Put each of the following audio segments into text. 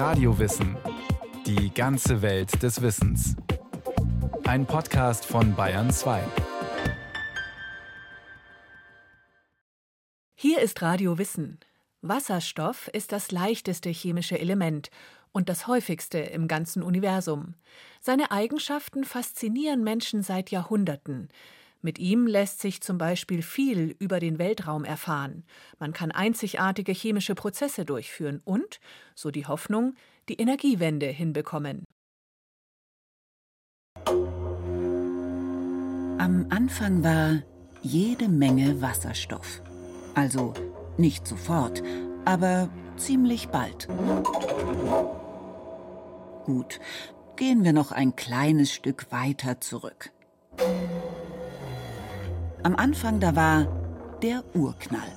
Radiowissen. Die ganze Welt des Wissens. Ein Podcast von Bayern 2. Hier ist Radio Wissen. Wasserstoff ist das leichteste chemische Element und das häufigste im ganzen Universum. Seine Eigenschaften faszinieren Menschen seit Jahrhunderten. Mit ihm lässt sich zum Beispiel viel über den Weltraum erfahren. Man kann einzigartige chemische Prozesse durchführen und, so die Hoffnung, die Energiewende hinbekommen. Am Anfang war jede Menge Wasserstoff. Also nicht sofort, aber ziemlich bald. Gut, gehen wir noch ein kleines Stück weiter zurück. Am Anfang da war der Urknall.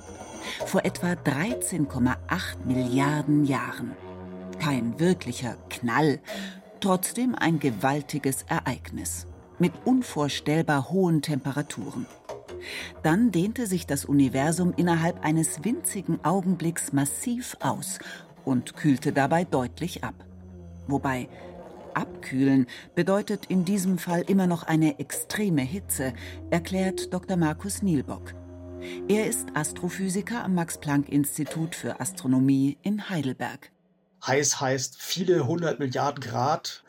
Vor etwa 13,8 Milliarden Jahren. Kein wirklicher Knall, trotzdem ein gewaltiges Ereignis mit unvorstellbar hohen Temperaturen. Dann dehnte sich das Universum innerhalb eines winzigen Augenblicks massiv aus und kühlte dabei deutlich ab. Wobei Abkühlen bedeutet in diesem Fall immer noch eine extreme Hitze, erklärt Dr. Markus Nielbock. Er ist Astrophysiker am Max-Planck-Institut für Astronomie in Heidelberg. Heiß heißt viele hundert Milliarden Grad.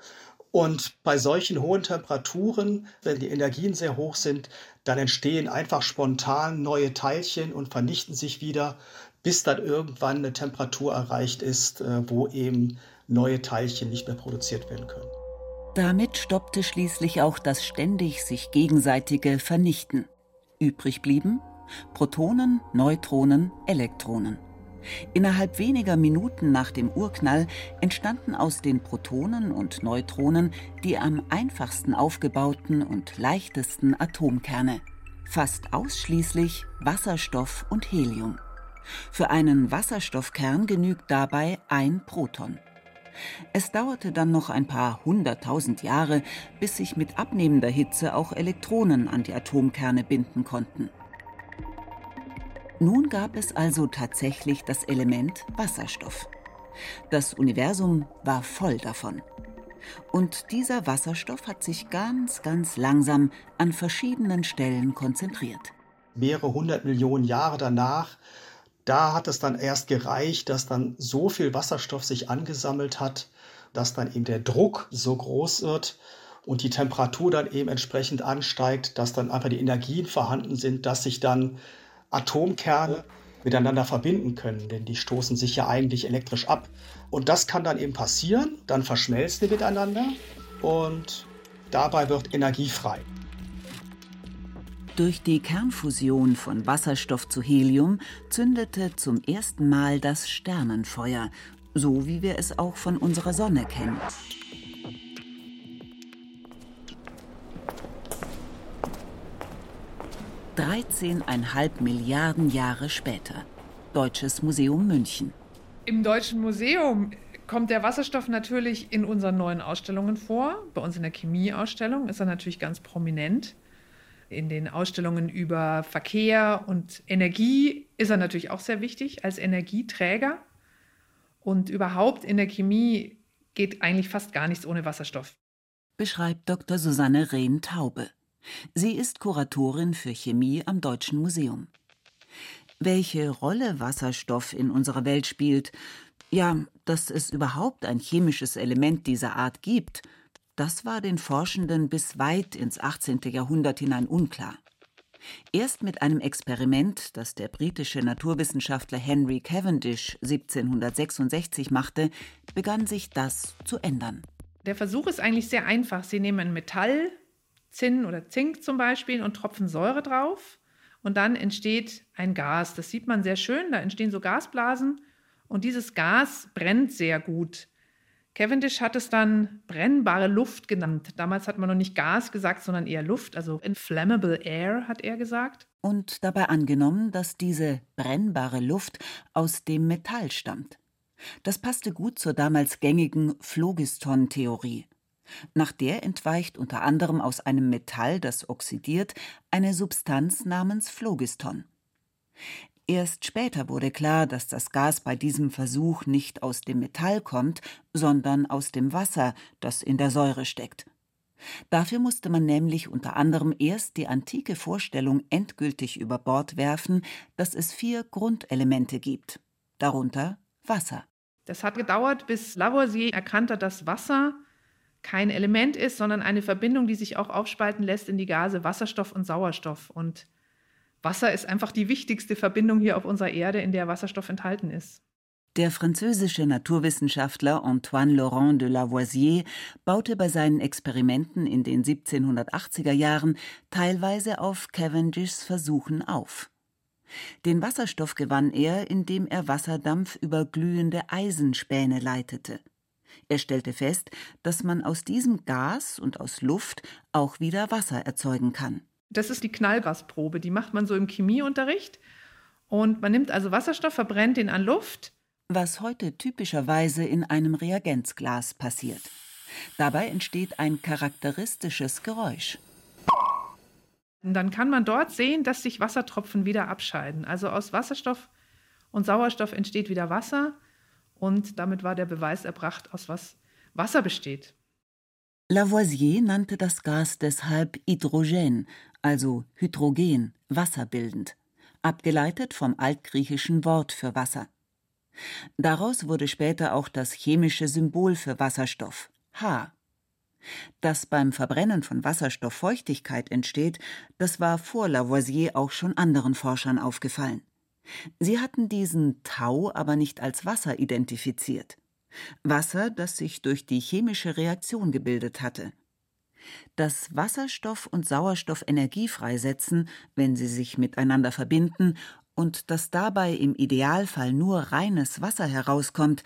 Und bei solchen hohen Temperaturen, wenn die Energien sehr hoch sind, dann entstehen einfach spontan neue Teilchen und vernichten sich wieder, bis dann irgendwann eine Temperatur erreicht ist, äh, wo eben neue Teilchen nicht mehr produziert werden können. Damit stoppte schließlich auch das ständig sich gegenseitige Vernichten. Übrig blieben Protonen, Neutronen, Elektronen. Innerhalb weniger Minuten nach dem Urknall entstanden aus den Protonen und Neutronen die am einfachsten aufgebauten und leichtesten Atomkerne, fast ausschließlich Wasserstoff und Helium. Für einen Wasserstoffkern genügt dabei ein Proton. Es dauerte dann noch ein paar hunderttausend Jahre, bis sich mit abnehmender Hitze auch Elektronen an die Atomkerne binden konnten. Nun gab es also tatsächlich das Element Wasserstoff. Das Universum war voll davon. Und dieser Wasserstoff hat sich ganz, ganz langsam an verschiedenen Stellen konzentriert. Mehrere hundert Millionen Jahre danach da hat es dann erst gereicht, dass dann so viel Wasserstoff sich angesammelt hat, dass dann eben der Druck so groß wird und die Temperatur dann eben entsprechend ansteigt, dass dann einfach die Energien vorhanden sind, dass sich dann Atomkerne miteinander verbinden können, denn die stoßen sich ja eigentlich elektrisch ab. Und das kann dann eben passieren, dann verschmelzen die miteinander und dabei wird Energie frei. Durch die Kernfusion von Wasserstoff zu Helium zündete zum ersten Mal das Sternenfeuer, so wie wir es auch von unserer Sonne kennen. Dreizehneinhalb Milliarden Jahre später. Deutsches Museum München. Im Deutschen Museum kommt der Wasserstoff natürlich in unseren neuen Ausstellungen vor. Bei uns in der Chemieausstellung ist er natürlich ganz prominent in den Ausstellungen über Verkehr und Energie ist er natürlich auch sehr wichtig als Energieträger. Und überhaupt in der Chemie geht eigentlich fast gar nichts ohne Wasserstoff. Beschreibt Dr. Susanne Rehn-Taube. Sie ist Kuratorin für Chemie am Deutschen Museum. Welche Rolle Wasserstoff in unserer Welt spielt, ja, dass es überhaupt ein chemisches Element dieser Art gibt, das war den Forschenden bis weit ins 18. Jahrhundert hinein unklar. Erst mit einem Experiment, das der britische Naturwissenschaftler Henry Cavendish 1766 machte, begann sich das zu ändern. Der Versuch ist eigentlich sehr einfach. Sie nehmen Metall, Zinn oder Zink zum Beispiel, und tropfen Säure drauf. Und dann entsteht ein Gas. Das sieht man sehr schön. Da entstehen so Gasblasen. Und dieses Gas brennt sehr gut. Cavendish hat es dann brennbare Luft genannt. Damals hat man noch nicht Gas gesagt, sondern eher Luft, also inflammable air, hat er gesagt. Und dabei angenommen, dass diese brennbare Luft aus dem Metall stammt. Das passte gut zur damals gängigen Phlogiston-Theorie. Nach der entweicht unter anderem aus einem Metall, das oxidiert, eine Substanz namens Phlogiston. Erst später wurde klar, dass das Gas bei diesem Versuch nicht aus dem Metall kommt, sondern aus dem Wasser, das in der Säure steckt. Dafür musste man nämlich unter anderem erst die antike Vorstellung endgültig über Bord werfen, dass es vier Grundelemente gibt, darunter Wasser. Das hat gedauert, bis Lavoisier erkannt hat, dass Wasser kein Element ist, sondern eine Verbindung, die sich auch aufspalten lässt in die Gase Wasserstoff und Sauerstoff. Und Wasser ist einfach die wichtigste Verbindung hier auf unserer Erde, in der Wasserstoff enthalten ist. Der französische Naturwissenschaftler Antoine Laurent de Lavoisier baute bei seinen Experimenten in den 1780er Jahren teilweise auf Cavendishs Versuchen auf. Den Wasserstoff gewann er, indem er Wasserdampf über glühende Eisenspäne leitete. Er stellte fest, dass man aus diesem Gas und aus Luft auch wieder Wasser erzeugen kann. Das ist die Knallgasprobe, die macht man so im Chemieunterricht. Und man nimmt also Wasserstoff, verbrennt ihn an Luft. Was heute typischerweise in einem Reagenzglas passiert. Dabei entsteht ein charakteristisches Geräusch. Und dann kann man dort sehen, dass sich Wassertropfen wieder abscheiden. Also aus Wasserstoff und Sauerstoff entsteht wieder Wasser. Und damit war der Beweis erbracht, aus was Wasser besteht. Lavoisier nannte das Gas deshalb Hydrogen, also Hydrogen, wasserbildend, abgeleitet vom altgriechischen Wort für Wasser. Daraus wurde später auch das chemische Symbol für Wasserstoff H. Dass beim Verbrennen von Wasserstoff Feuchtigkeit entsteht, das war vor Lavoisier auch schon anderen Forschern aufgefallen. Sie hatten diesen Tau aber nicht als Wasser identifiziert. Wasser, das sich durch die chemische Reaktion gebildet hatte. Dass Wasserstoff und Sauerstoff Energie freisetzen, wenn sie sich miteinander verbinden, und dass dabei im Idealfall nur reines Wasser herauskommt,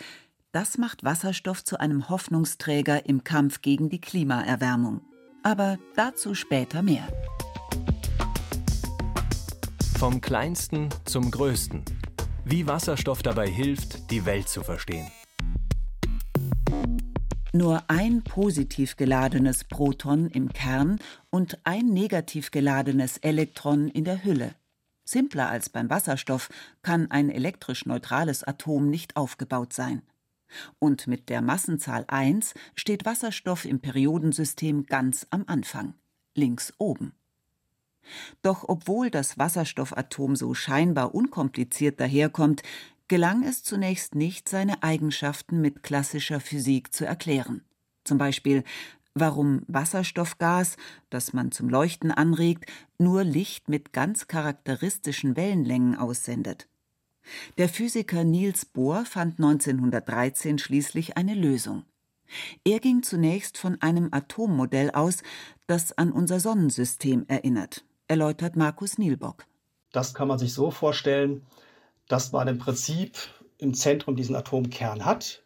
das macht Wasserstoff zu einem Hoffnungsträger im Kampf gegen die Klimaerwärmung. Aber dazu später mehr. Vom kleinsten zum größten. Wie Wasserstoff dabei hilft, die Welt zu verstehen. Nur ein positiv geladenes Proton im Kern und ein negativ geladenes Elektron in der Hülle. Simpler als beim Wasserstoff kann ein elektrisch neutrales Atom nicht aufgebaut sein. Und mit der Massenzahl 1 steht Wasserstoff im Periodensystem ganz am Anfang, links oben. Doch obwohl das Wasserstoffatom so scheinbar unkompliziert daherkommt, gelang es zunächst nicht, seine Eigenschaften mit klassischer Physik zu erklären. Zum Beispiel, warum Wasserstoffgas, das man zum Leuchten anregt, nur Licht mit ganz charakteristischen Wellenlängen aussendet. Der Physiker Niels Bohr fand 1913 schließlich eine Lösung. Er ging zunächst von einem Atommodell aus, das an unser Sonnensystem erinnert, erläutert Markus Nielbock. Das kann man sich so vorstellen, dass man im Prinzip im Zentrum diesen Atomkern hat.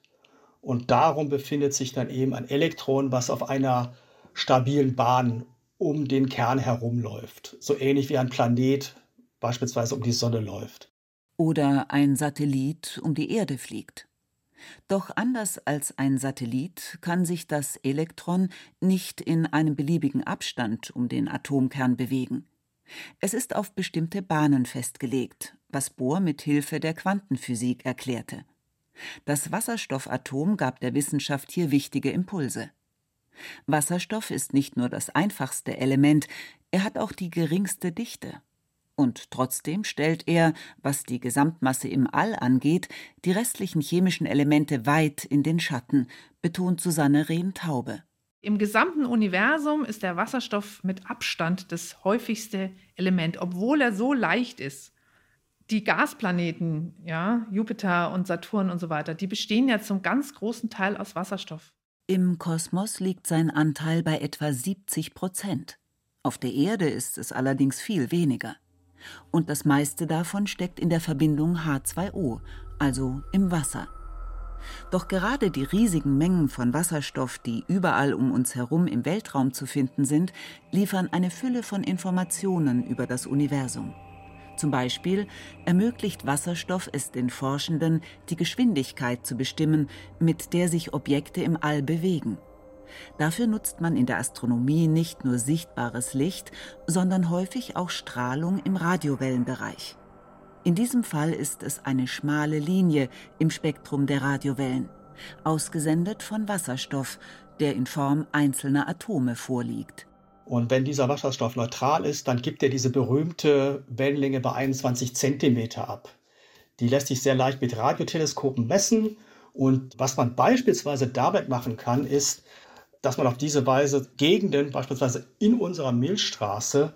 Und darum befindet sich dann eben ein Elektron, was auf einer stabilen Bahn um den Kern herumläuft. So ähnlich wie ein Planet beispielsweise um die Sonne läuft. Oder ein Satellit um die Erde fliegt. Doch anders als ein Satellit kann sich das Elektron nicht in einem beliebigen Abstand um den Atomkern bewegen. Es ist auf bestimmte Bahnen festgelegt, was Bohr mit Hilfe der Quantenphysik erklärte. Das Wasserstoffatom gab der Wissenschaft hier wichtige Impulse. Wasserstoff ist nicht nur das einfachste Element, er hat auch die geringste Dichte. Und trotzdem stellt er, was die Gesamtmasse im All angeht, die restlichen chemischen Elemente weit in den Schatten, betont Susanne Rehn-Taube. Im gesamten Universum ist der Wasserstoff mit Abstand das häufigste Element, obwohl er so leicht ist. Die Gasplaneten, ja, Jupiter und Saturn und so weiter, die bestehen ja zum ganz großen Teil aus Wasserstoff. Im Kosmos liegt sein Anteil bei etwa 70 Prozent. Auf der Erde ist es allerdings viel weniger. Und das meiste davon steckt in der Verbindung H2O, also im Wasser. Doch gerade die riesigen Mengen von Wasserstoff, die überall um uns herum im Weltraum zu finden sind, liefern eine Fülle von Informationen über das Universum. Zum Beispiel ermöglicht Wasserstoff es den Forschenden, die Geschwindigkeit zu bestimmen, mit der sich Objekte im All bewegen. Dafür nutzt man in der Astronomie nicht nur sichtbares Licht, sondern häufig auch Strahlung im Radiowellenbereich. In diesem Fall ist es eine schmale Linie im Spektrum der Radiowellen, ausgesendet von Wasserstoff, der in Form einzelner Atome vorliegt. Und wenn dieser Wasserstoff neutral ist, dann gibt er diese berühmte Wellenlänge bei 21 Zentimeter ab. Die lässt sich sehr leicht mit Radioteleskopen messen. Und was man beispielsweise damit machen kann, ist, dass man auf diese Weise Gegenden, beispielsweise in unserer Milchstraße,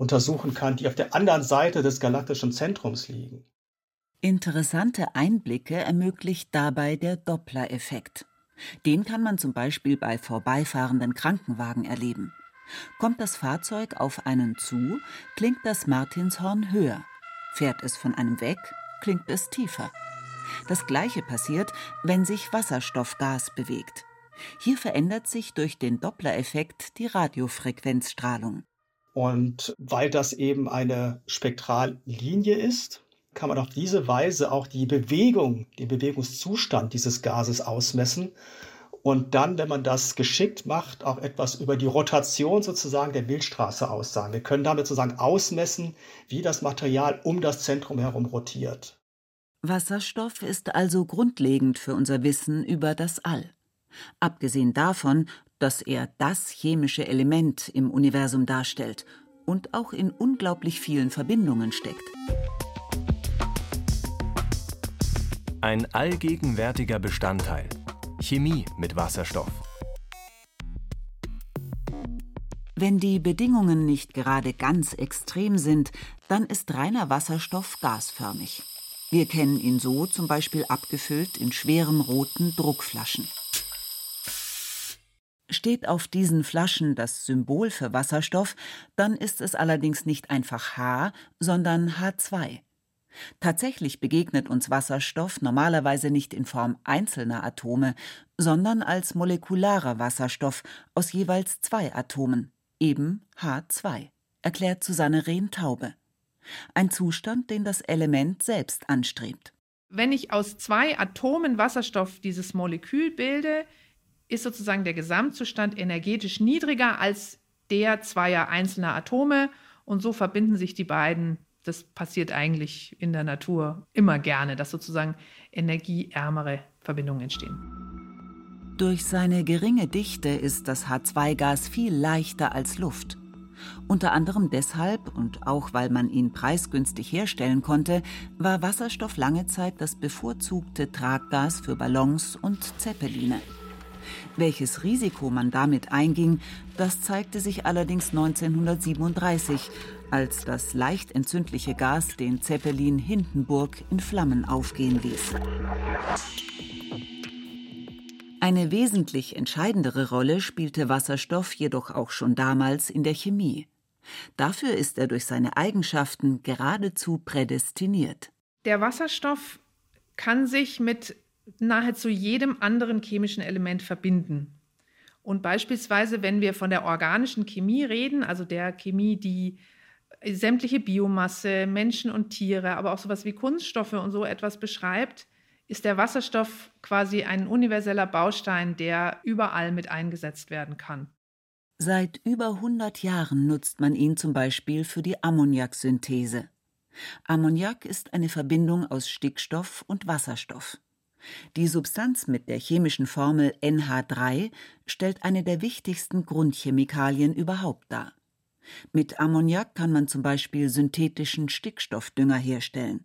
untersuchen kann, die auf der anderen Seite des galaktischen Zentrums liegen. Interessante Einblicke ermöglicht dabei der Doppler-Effekt. Den kann man zum Beispiel bei vorbeifahrenden Krankenwagen erleben. Kommt das Fahrzeug auf einen zu, klingt das Martinshorn höher. Fährt es von einem weg, klingt es tiefer. Das gleiche passiert, wenn sich Wasserstoffgas bewegt. Hier verändert sich durch den Doppler-Effekt die Radiofrequenzstrahlung. Und weil das eben eine Spektrallinie ist, kann man auf diese Weise auch die Bewegung, den Bewegungszustand dieses Gases ausmessen und dann, wenn man das geschickt macht, auch etwas über die Rotation sozusagen der Milchstraße aussagen. Wir können damit sozusagen ausmessen, wie das Material um das Zentrum herum rotiert. Wasserstoff ist also grundlegend für unser Wissen über das All. Abgesehen davon, dass er das chemische Element im Universum darstellt und auch in unglaublich vielen Verbindungen steckt. Ein allgegenwärtiger Bestandteil. Chemie mit Wasserstoff. Wenn die Bedingungen nicht gerade ganz extrem sind, dann ist reiner Wasserstoff gasförmig. Wir kennen ihn so zum Beispiel abgefüllt in schweren roten Druckflaschen. Steht auf diesen Flaschen das Symbol für Wasserstoff, dann ist es allerdings nicht einfach H, sondern H2. Tatsächlich begegnet uns Wasserstoff normalerweise nicht in Form einzelner Atome, sondern als molekularer Wasserstoff aus jeweils zwei Atomen, eben H2, erklärt Susanne Rehn-Taube. Ein Zustand, den das Element selbst anstrebt. Wenn ich aus zwei Atomen Wasserstoff dieses Molekül bilde, ist sozusagen der Gesamtzustand energetisch niedriger als der zweier einzelner Atome und so verbinden sich die beiden. Das passiert eigentlich in der Natur immer gerne, dass sozusagen energieärmere Verbindungen entstehen. Durch seine geringe Dichte ist das H2-Gas viel leichter als Luft. Unter anderem deshalb und auch weil man ihn preisgünstig herstellen konnte, war Wasserstoff lange Zeit das bevorzugte Traggas für Ballons und Zeppeline. Welches Risiko man damit einging, das zeigte sich allerdings 1937, als das leicht entzündliche Gas den Zeppelin Hindenburg in Flammen aufgehen ließ. Eine wesentlich entscheidendere Rolle spielte Wasserstoff jedoch auch schon damals in der Chemie. Dafür ist er durch seine Eigenschaften geradezu prädestiniert. Der Wasserstoff kann sich mit nahezu jedem anderen chemischen Element verbinden. Und beispielsweise, wenn wir von der organischen Chemie reden, also der Chemie, die sämtliche Biomasse, Menschen und Tiere, aber auch sowas wie Kunststoffe und so etwas beschreibt, ist der Wasserstoff quasi ein universeller Baustein, der überall mit eingesetzt werden kann. Seit über 100 Jahren nutzt man ihn zum Beispiel für die Ammoniaksynthese. Ammoniak ist eine Verbindung aus Stickstoff und Wasserstoff. Die Substanz mit der chemischen Formel NH3 stellt eine der wichtigsten Grundchemikalien überhaupt dar. Mit Ammoniak kann man zum Beispiel synthetischen Stickstoffdünger herstellen.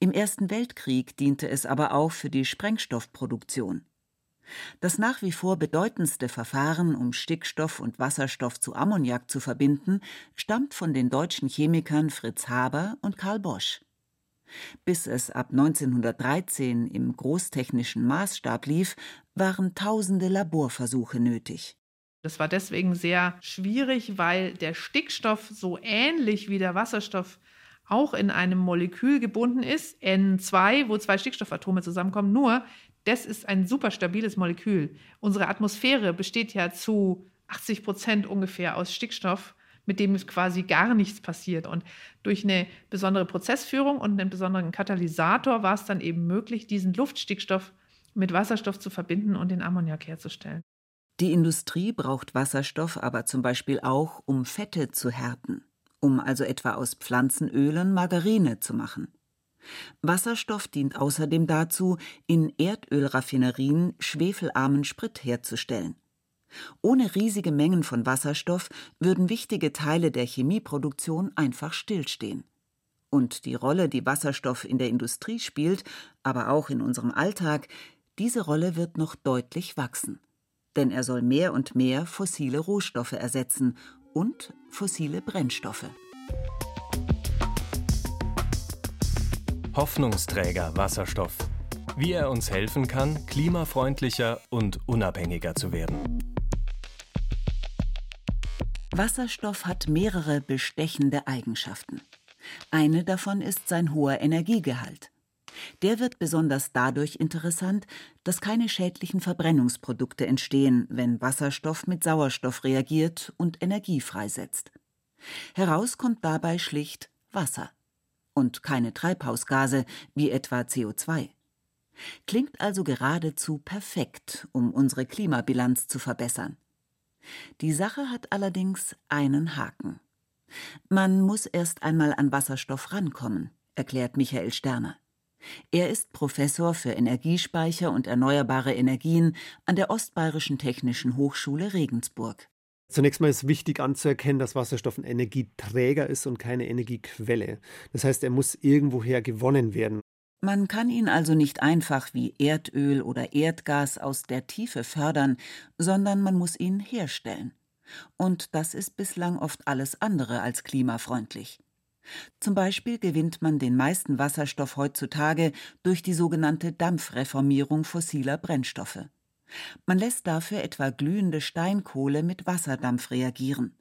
Im Ersten Weltkrieg diente es aber auch für die Sprengstoffproduktion. Das nach wie vor bedeutendste Verfahren, um Stickstoff und Wasserstoff zu Ammoniak zu verbinden, stammt von den deutschen Chemikern Fritz Haber und Karl Bosch. Bis es ab 1913 im großtechnischen Maßstab lief, waren tausende Laborversuche nötig. Das war deswegen sehr schwierig, weil der Stickstoff so ähnlich wie der Wasserstoff auch in einem Molekül gebunden ist, N2, wo zwei Stickstoffatome zusammenkommen. Nur, das ist ein super stabiles Molekül. Unsere Atmosphäre besteht ja zu 80 Prozent ungefähr aus Stickstoff mit dem quasi gar nichts passiert. Und durch eine besondere Prozessführung und einen besonderen Katalysator war es dann eben möglich, diesen Luftstickstoff mit Wasserstoff zu verbinden und den Ammoniak herzustellen. Die Industrie braucht Wasserstoff aber zum Beispiel auch, um Fette zu härten. um also etwa aus Pflanzenölen Margarine zu machen. Wasserstoff dient außerdem dazu, in Erdölraffinerien schwefelarmen Sprit herzustellen. Ohne riesige Mengen von Wasserstoff würden wichtige Teile der Chemieproduktion einfach stillstehen. Und die Rolle, die Wasserstoff in der Industrie spielt, aber auch in unserem Alltag, diese Rolle wird noch deutlich wachsen. Denn er soll mehr und mehr fossile Rohstoffe ersetzen und fossile Brennstoffe. Hoffnungsträger Wasserstoff. Wie er uns helfen kann, klimafreundlicher und unabhängiger zu werden. Wasserstoff hat mehrere bestechende Eigenschaften. Eine davon ist sein hoher Energiegehalt. Der wird besonders dadurch interessant, dass keine schädlichen Verbrennungsprodukte entstehen, wenn Wasserstoff mit Sauerstoff reagiert und Energie freisetzt. Heraus kommt dabei schlicht Wasser und keine Treibhausgase wie etwa CO2. Klingt also geradezu perfekt, um unsere Klimabilanz zu verbessern. Die Sache hat allerdings einen Haken. Man muss erst einmal an Wasserstoff rankommen, erklärt Michael Sterner. Er ist Professor für Energiespeicher und erneuerbare Energien an der Ostbayerischen Technischen Hochschule Regensburg. Zunächst mal ist wichtig anzuerkennen, dass Wasserstoff ein Energieträger ist und keine Energiequelle. Das heißt, er muss irgendwoher gewonnen werden. Man kann ihn also nicht einfach wie Erdöl oder Erdgas aus der Tiefe fördern, sondern man muss ihn herstellen. Und das ist bislang oft alles andere als klimafreundlich. Zum Beispiel gewinnt man den meisten Wasserstoff heutzutage durch die sogenannte Dampfreformierung fossiler Brennstoffe. Man lässt dafür etwa glühende Steinkohle mit Wasserdampf reagieren.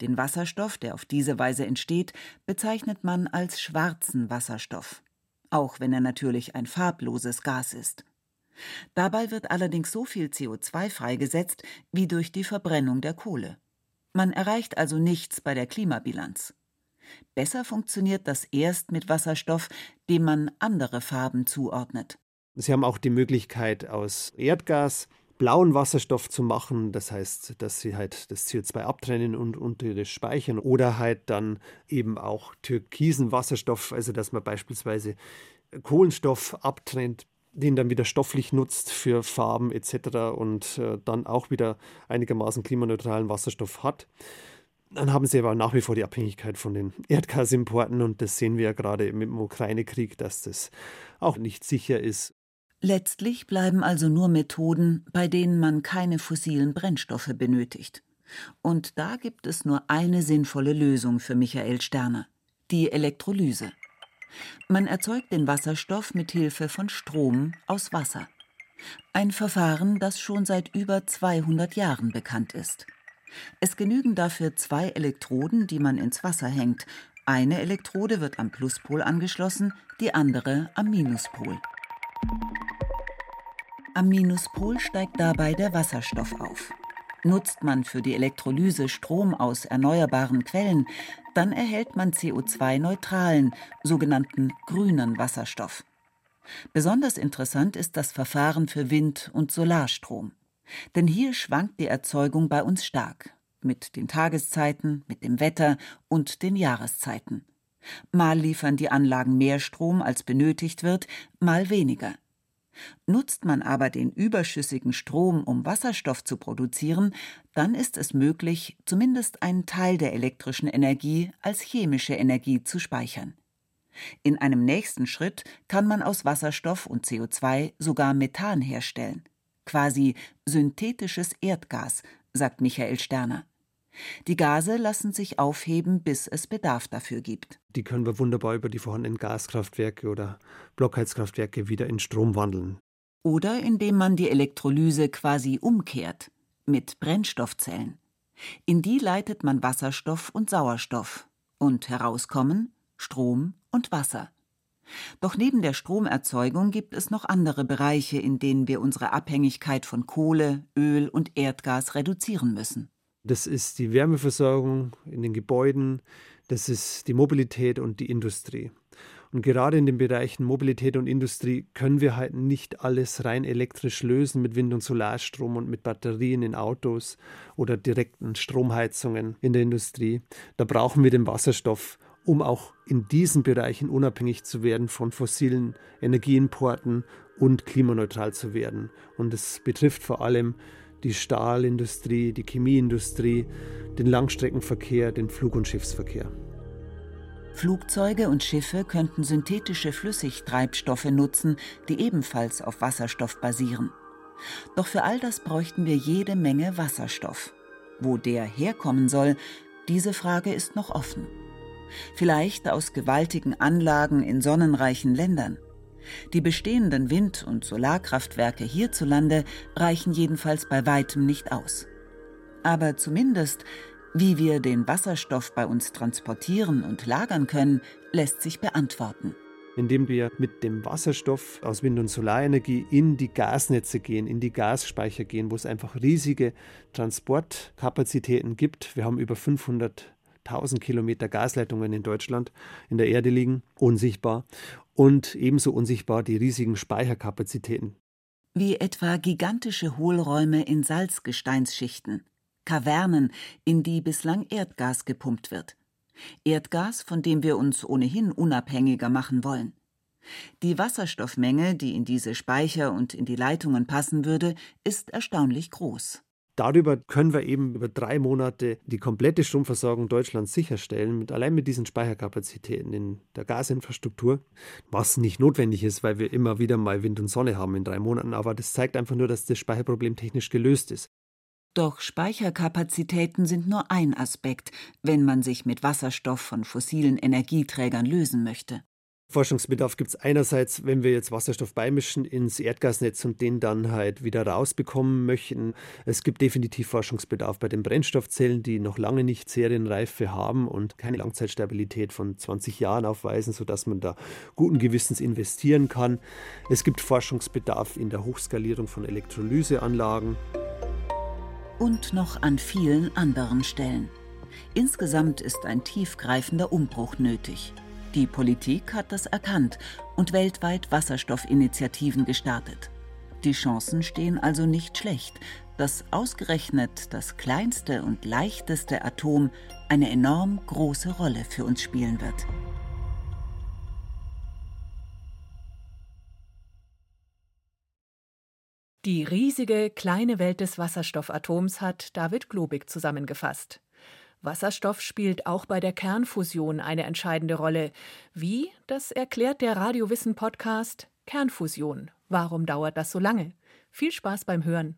Den Wasserstoff, der auf diese Weise entsteht, bezeichnet man als schwarzen Wasserstoff, auch wenn er natürlich ein farbloses Gas ist. Dabei wird allerdings so viel CO2 freigesetzt wie durch die Verbrennung der Kohle. Man erreicht also nichts bei der Klimabilanz. Besser funktioniert das erst mit Wasserstoff, dem man andere Farben zuordnet. Sie haben auch die Möglichkeit, aus Erdgas blauen Wasserstoff zu machen. Das heißt, dass sie halt das CO2 abtrennen und unterirdisch speichern oder halt dann eben auch türkisen Wasserstoff, also dass man beispielsweise Kohlenstoff abtrennt, den dann wieder stofflich nutzt für Farben etc. und äh, dann auch wieder einigermaßen klimaneutralen Wasserstoff hat. Dann haben sie aber nach wie vor die Abhängigkeit von den Erdgasimporten und das sehen wir ja gerade mit dem Ukraine-Krieg, dass das auch nicht sicher ist. Letztlich bleiben also nur Methoden, bei denen man keine fossilen Brennstoffe benötigt. Und da gibt es nur eine sinnvolle Lösung für Michael Sterner: die Elektrolyse. Man erzeugt den Wasserstoff mit Hilfe von Strom aus Wasser. Ein Verfahren, das schon seit über 200 Jahren bekannt ist. Es genügen dafür zwei Elektroden, die man ins Wasser hängt. Eine Elektrode wird am Pluspol angeschlossen, die andere am Minuspol. Am Minuspol steigt dabei der Wasserstoff auf. Nutzt man für die Elektrolyse Strom aus erneuerbaren Quellen, dann erhält man CO2-neutralen, sogenannten grünen Wasserstoff. Besonders interessant ist das Verfahren für Wind- und Solarstrom. Denn hier schwankt die Erzeugung bei uns stark, mit den Tageszeiten, mit dem Wetter und den Jahreszeiten. Mal liefern die Anlagen mehr Strom, als benötigt wird, mal weniger. Nutzt man aber den überschüssigen Strom, um Wasserstoff zu produzieren, dann ist es möglich, zumindest einen Teil der elektrischen Energie als chemische Energie zu speichern. In einem nächsten Schritt kann man aus Wasserstoff und CO2 sogar Methan herstellen. Quasi synthetisches Erdgas, sagt Michael Sterner. Die Gase lassen sich aufheben, bis es Bedarf dafür gibt. Die können wir wunderbar über die vorhandenen Gaskraftwerke oder Blockheizkraftwerke wieder in Strom wandeln. Oder indem man die Elektrolyse quasi umkehrt mit Brennstoffzellen. In die leitet man Wasserstoff und Sauerstoff und herauskommen Strom und Wasser. Doch neben der Stromerzeugung gibt es noch andere Bereiche, in denen wir unsere Abhängigkeit von Kohle, Öl und Erdgas reduzieren müssen. Das ist die Wärmeversorgung in den Gebäuden, das ist die Mobilität und die Industrie. Und gerade in den Bereichen Mobilität und Industrie können wir halt nicht alles rein elektrisch lösen mit Wind- und Solarstrom und mit Batterien in Autos oder direkten Stromheizungen in der Industrie. Da brauchen wir den Wasserstoff, um auch in diesen Bereichen unabhängig zu werden von fossilen Energieimporten und klimaneutral zu werden. Und es betrifft vor allem die Stahlindustrie, die Chemieindustrie, den Langstreckenverkehr, den Flug- und Schiffsverkehr. Flugzeuge und Schiffe könnten synthetische Flüssigtreibstoffe nutzen, die ebenfalls auf Wasserstoff basieren. Doch für all das bräuchten wir jede Menge Wasserstoff. Wo der herkommen soll, diese Frage ist noch offen. Vielleicht aus gewaltigen Anlagen in sonnenreichen Ländern. Die bestehenden Wind- und Solarkraftwerke hierzulande reichen jedenfalls bei weitem nicht aus. Aber zumindest wie wir den Wasserstoff bei uns transportieren und lagern können, lässt sich beantworten. Indem wir mit dem Wasserstoff aus Wind- und Solarenergie in die Gasnetze gehen, in die Gasspeicher gehen, wo es einfach riesige Transportkapazitäten gibt. Wir haben über 500.000 Kilometer Gasleitungen in Deutschland in der Erde liegen, unsichtbar. Und ebenso unsichtbar die riesigen Speicherkapazitäten. Wie etwa gigantische Hohlräume in Salzgesteinsschichten Kavernen, in die bislang Erdgas gepumpt wird. Erdgas, von dem wir uns ohnehin unabhängiger machen wollen. Die Wasserstoffmenge, die in diese Speicher und in die Leitungen passen würde, ist erstaunlich groß. Darüber können wir eben über drei Monate die komplette Stromversorgung Deutschlands sicherstellen, mit, allein mit diesen Speicherkapazitäten in der Gasinfrastruktur, was nicht notwendig ist, weil wir immer wieder mal Wind und Sonne haben in drei Monaten. Aber das zeigt einfach nur, dass das Speicherproblem technisch gelöst ist. Doch Speicherkapazitäten sind nur ein Aspekt, wenn man sich mit Wasserstoff von fossilen Energieträgern lösen möchte. Forschungsbedarf gibt es einerseits, wenn wir jetzt Wasserstoff beimischen ins Erdgasnetz und den dann halt wieder rausbekommen möchten. Es gibt definitiv Forschungsbedarf bei den Brennstoffzellen, die noch lange nicht Serienreife haben und keine Langzeitstabilität von 20 Jahren aufweisen, sodass man da guten Gewissens investieren kann. Es gibt Forschungsbedarf in der Hochskalierung von Elektrolyseanlagen und noch an vielen anderen Stellen. Insgesamt ist ein tiefgreifender Umbruch nötig. Die Politik hat das erkannt und weltweit Wasserstoffinitiativen gestartet. Die Chancen stehen also nicht schlecht, dass ausgerechnet das kleinste und leichteste Atom eine enorm große Rolle für uns spielen wird. Die riesige kleine Welt des Wasserstoffatoms hat David Globig zusammengefasst. Wasserstoff spielt auch bei der Kernfusion eine entscheidende Rolle. Wie? Das erklärt der Radiowissen Podcast Kernfusion. Warum dauert das so lange? Viel Spaß beim Hören.